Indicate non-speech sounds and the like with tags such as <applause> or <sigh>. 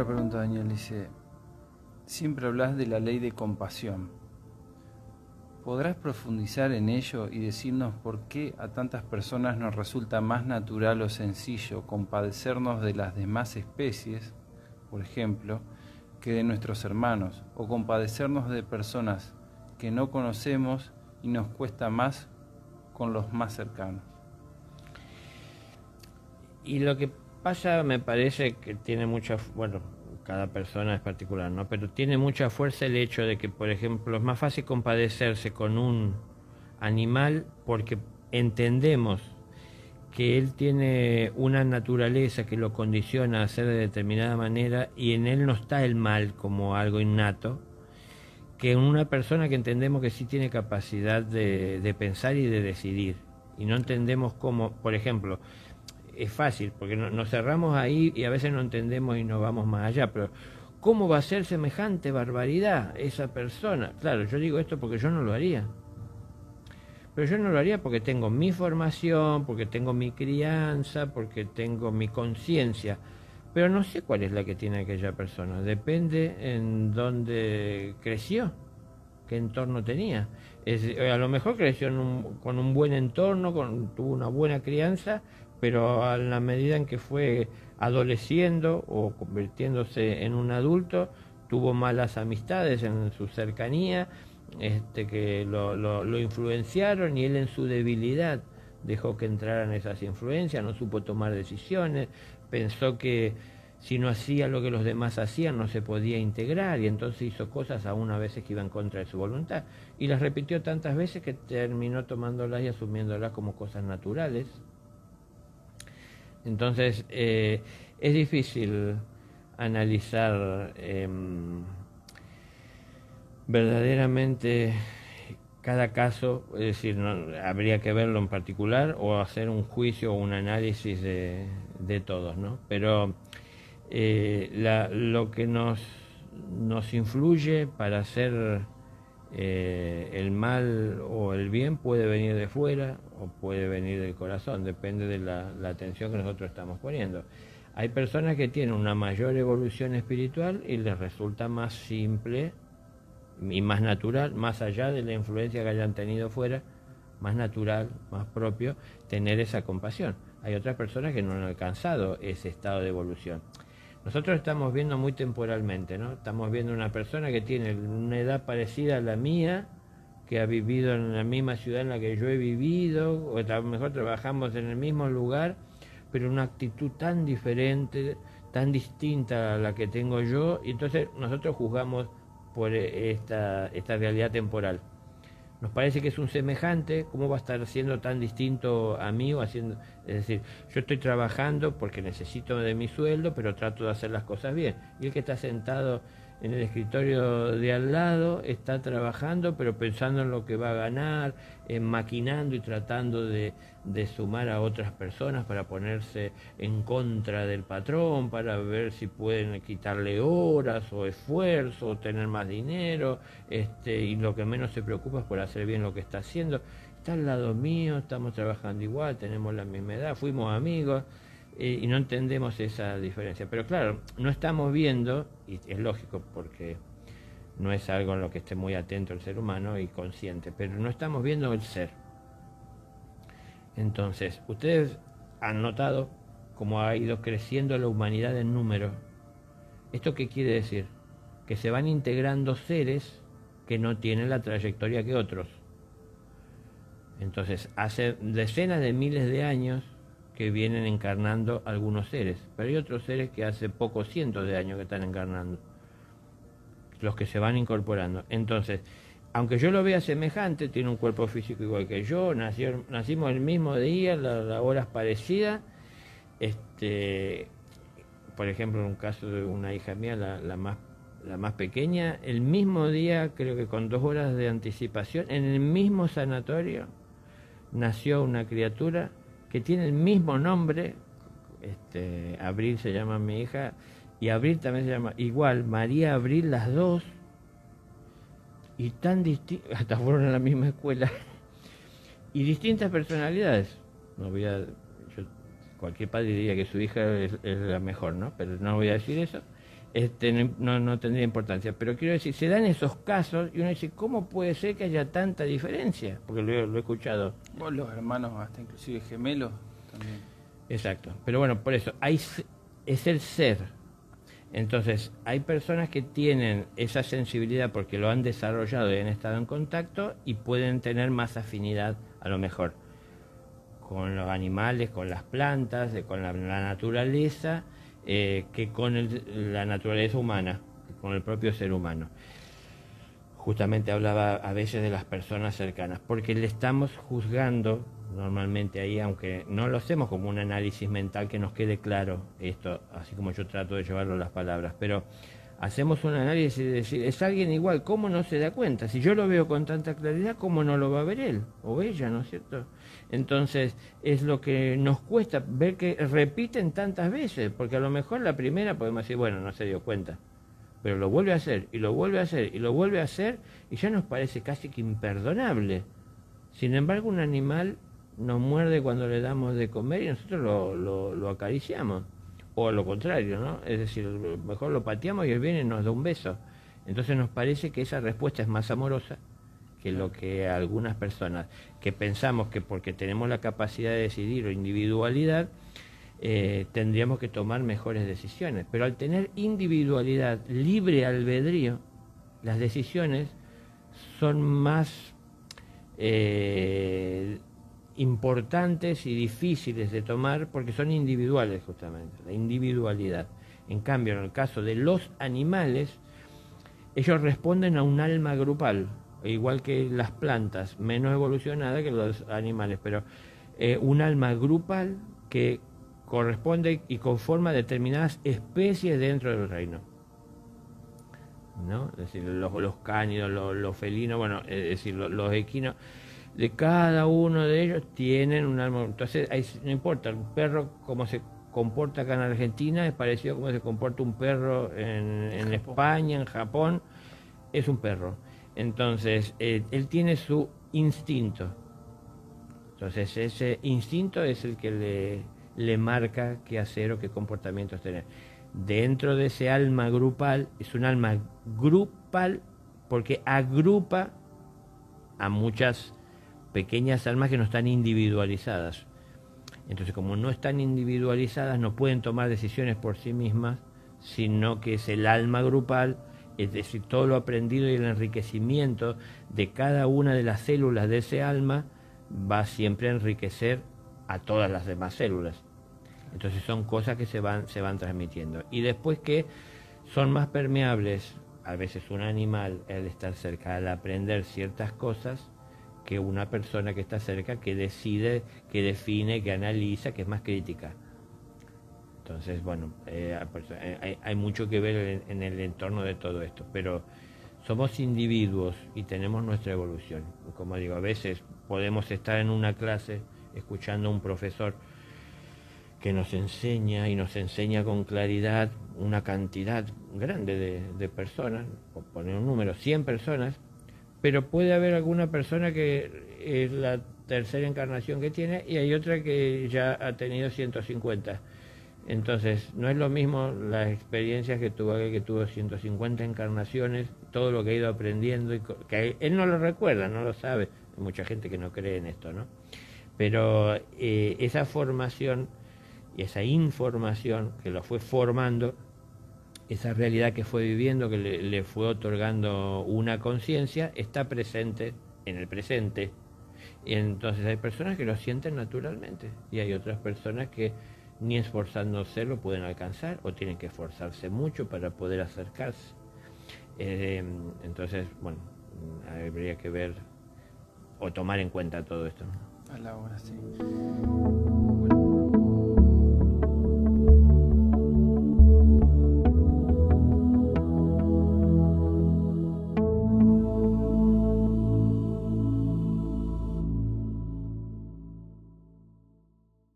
Otra pregunta, Daniel, dice, siempre hablas de la ley de compasión. ¿Podrás profundizar en ello y decirnos por qué a tantas personas nos resulta más natural o sencillo compadecernos de las demás especies, por ejemplo, que de nuestros hermanos, o compadecernos de personas que no conocemos y nos cuesta más con los más cercanos? Y lo que pasa me parece que tiene mucha, bueno, cada persona es particular, ¿no? Pero tiene mucha fuerza el hecho de que, por ejemplo, es más fácil compadecerse con un animal porque entendemos que él tiene una naturaleza que lo condiciona a hacer de determinada manera y en él no está el mal como algo innato, que en una persona que entendemos que sí tiene capacidad de, de pensar y de decidir. Y no entendemos cómo, por ejemplo, es fácil, porque nos cerramos ahí y a veces no entendemos y no vamos más allá, pero ¿cómo va a ser semejante barbaridad esa persona? Claro, yo digo esto porque yo no lo haría. Pero yo no lo haría porque tengo mi formación, porque tengo mi crianza, porque tengo mi conciencia. Pero no sé cuál es la que tiene aquella persona. Depende en dónde creció, qué entorno tenía. a lo mejor creció con un buen entorno, con, tuvo una buena crianza, pero a la medida en que fue adoleciendo o convirtiéndose en un adulto, tuvo malas amistades en su cercanía, este, que lo, lo, influenciaron y él en su debilidad dejó que entraran esas influencias, no supo tomar decisiones, pensó que si no hacía lo que los demás hacían no se podía integrar y entonces hizo cosas aún a veces que iban contra de su voluntad. Y las repitió tantas veces que terminó tomándolas y asumiéndolas como cosas naturales entonces, eh, es difícil analizar em, verdaderamente cada caso, es decir, habría que verlo en particular o hacer un juicio o un análisis de, todos, ¿no? Pero eh, lo que nos, nos influye para hacer eh, el mal o el bien puede venir de fuera o puede venir del corazón, depende de la, atención que nosotros estamos poniendo. Hay personas que tienen una mayor evolución espiritual y les resulta más simple y más natural, más allá de la influencia que hayan tenido fuera, más natural, más propio, tener esa compasión. Hay otras personas que no han alcanzado ese estado de evolución. Nosotros estamos viendo muy temporalmente, ¿no? Estamos viendo una persona que tiene una edad parecida a la mía, que ha vivido en la misma ciudad en la que yo he vivido, o a lo mejor trabajamos en el mismo lugar, pero una actitud tan diferente, tan distinta a la que tengo yo, y entonces nosotros juzgamos por esta, esta realidad temporal nos parece que es un semejante, ¿cómo va a estar siendo tan distinto a mí o haciendo? Es decir, yo estoy trabajando porque necesito de mi sueldo, pero trato de hacer las cosas bien. Y el que está sentado en el escritorio de al lado, está trabajando, pero pensando en lo que va a ganar, en maquinando y tratando de, sumar a otras personas para ponerse en contra del patrón, para ver si pueden quitarle horas o esfuerzo, o tener más dinero, este, y lo que menos se preocupa es por hacer bien lo que está haciendo. Está al lado mío, estamos trabajando igual, tenemos la misma edad, fuimos amigos y no entendemos esa diferencia. Pero claro, no estamos viendo, y es lógico porque no es algo en lo que esté muy atento el ser humano y consciente, pero no estamos viendo el ser. Entonces, ustedes han notado cómo ha ido creciendo la humanidad en número. ¿Esto qué quiere decir? Que se van integrando seres que no tienen la trayectoria que otros. Entonces, hace decenas de miles de años que vienen encarnando algunos seres, pero hay otros seres que hace pocos cientos de años que están encarnando, los que se van incorporando. Entonces, aunque yo lo vea semejante, tiene un cuerpo físico igual que yo, nació, nacimos el mismo día, las la horas parecidas, este, por ejemplo, en un caso de una hija mía, la, más la más pequeña, el mismo día, creo que con dos horas de anticipación, en el mismo sanatorio, nació una criatura que tiene el mismo nombre, este, Abril se llama mi hija, y Abril también se llama igual, María Abril, las dos, y tan distintas, <laughs> hasta fueron a la misma escuela, <laughs> y distintas personalidades. No voy cualquier padre diría que su hija es, la mejor, ¿no? Pero no voy a decir eso. Este, no, tendría importancia. Pero quiero decir, se dan esos casos y uno dice, ¿cómo puede ser que haya tanta diferencia? Porque lo, he escuchado. Vos los hermanos, hasta inclusive gemelos también. Exacto. Pero bueno, por eso, hay, es el ser. Entonces, hay personas que tienen esa sensibilidad porque lo han desarrollado y han estado en contacto y pueden tener más afinidad, a lo mejor, con los animales, con las plantas, con la naturaleza eh, que con la naturaleza humana, con el propio ser humano. Justamente hablaba a veces de las personas cercanas, porque le estamos juzgando normalmente ahí, aunque no lo hacemos como un análisis mental que nos quede claro esto, así como yo trato de llevarlo las palabras, pero hacemos un análisis y decir, es alguien igual, ¿cómo no se da cuenta? Si yo lo veo con tanta claridad, ¿cómo no lo va a ver él o ella, ¿no es cierto? Entonces, es lo que nos cuesta ver que repiten tantas veces, porque a lo mejor la primera podemos decir, bueno, no se dio cuenta, pero lo vuelve a hacer, y lo vuelve a hacer, y lo vuelve a hacer, y ya nos parece casi que imperdonable. Sin embargo, un animal nos muerde cuando le damos de comer y nosotros lo, lo acariciamos o lo contrario, ¿no? Es decir, mejor lo pateamos y él viene y nos da un beso. Entonces nos parece que esa respuesta es más amorosa que lo que algunas personas que pensamos que porque tenemos la capacidad de decidir o individualidad, eh, tendríamos que tomar mejores decisiones. Pero al tener individualidad, libre albedrío, las decisiones son más eh, importantes y difíciles de tomar porque son individuales justamente, la individualidad. En cambio, en el caso de los animales, ellos responden a un alma grupal, igual que las plantas, menos evolucionadas que los animales, pero eh, un alma grupal que corresponde y conforma determinadas especies dentro del reino. ¿no? Es decir, los, los cánidos, los, felinos, bueno, es decir, los, los equinos de cada uno de ellos tienen un alma. Entonces, no importa, un perro como se comporta acá en Argentina es parecido a cómo se comporta un perro en, España, en Japón, es un perro. Entonces, eh, él tiene su instinto. Entonces, ese instinto es el que le, le marca qué hacer o qué comportamientos tener. Dentro de ese alma grupal, es un alma grupal porque agrupa a muchas pequeñas almas que no están individualizadas. Entonces, como no están individualizadas, no pueden tomar decisiones por sí mismas, sino que es el alma grupal, es decir, todo lo aprendido y el enriquecimiento de cada una de las células de ese alma va siempre a enriquecer a todas las demás células. Entonces son cosas que se van, se van transmitiendo. Y después que son más permeables, a veces un animal, al estar cerca, al aprender ciertas cosas, que una persona que está cerca, que decide, que define, que analiza, que es más crítica. Entonces, bueno, eh, pues, eh, hay, mucho que ver en, el entorno de todo esto, pero somos individuos y tenemos nuestra evolución. Como digo, a veces podemos estar en una clase escuchando a un profesor que nos enseña y nos enseña con claridad una cantidad grande de, de personas, por poner un número, 100 personas, pero puede haber alguna persona que es la tercera encarnación que tiene y hay otra que ya ha tenido 150. Entonces, no es lo mismo las experiencias que tuvo que tuvo 150 encarnaciones, todo lo que ha ido aprendiendo, y que él no lo recuerda, no lo sabe. Hay mucha gente que no cree en esto, ¿no? Pero eh, esa formación y esa información que lo fue formando esa realidad que fue viviendo, que le, fue otorgando una conciencia, está presente en el presente. Y entonces hay personas que lo sienten naturalmente y hay otras personas que ni esforzándose lo pueden alcanzar o tienen que esforzarse mucho para poder acercarse. Eh, entonces, bueno, habría que ver o tomar en cuenta todo esto. A la hora, sí.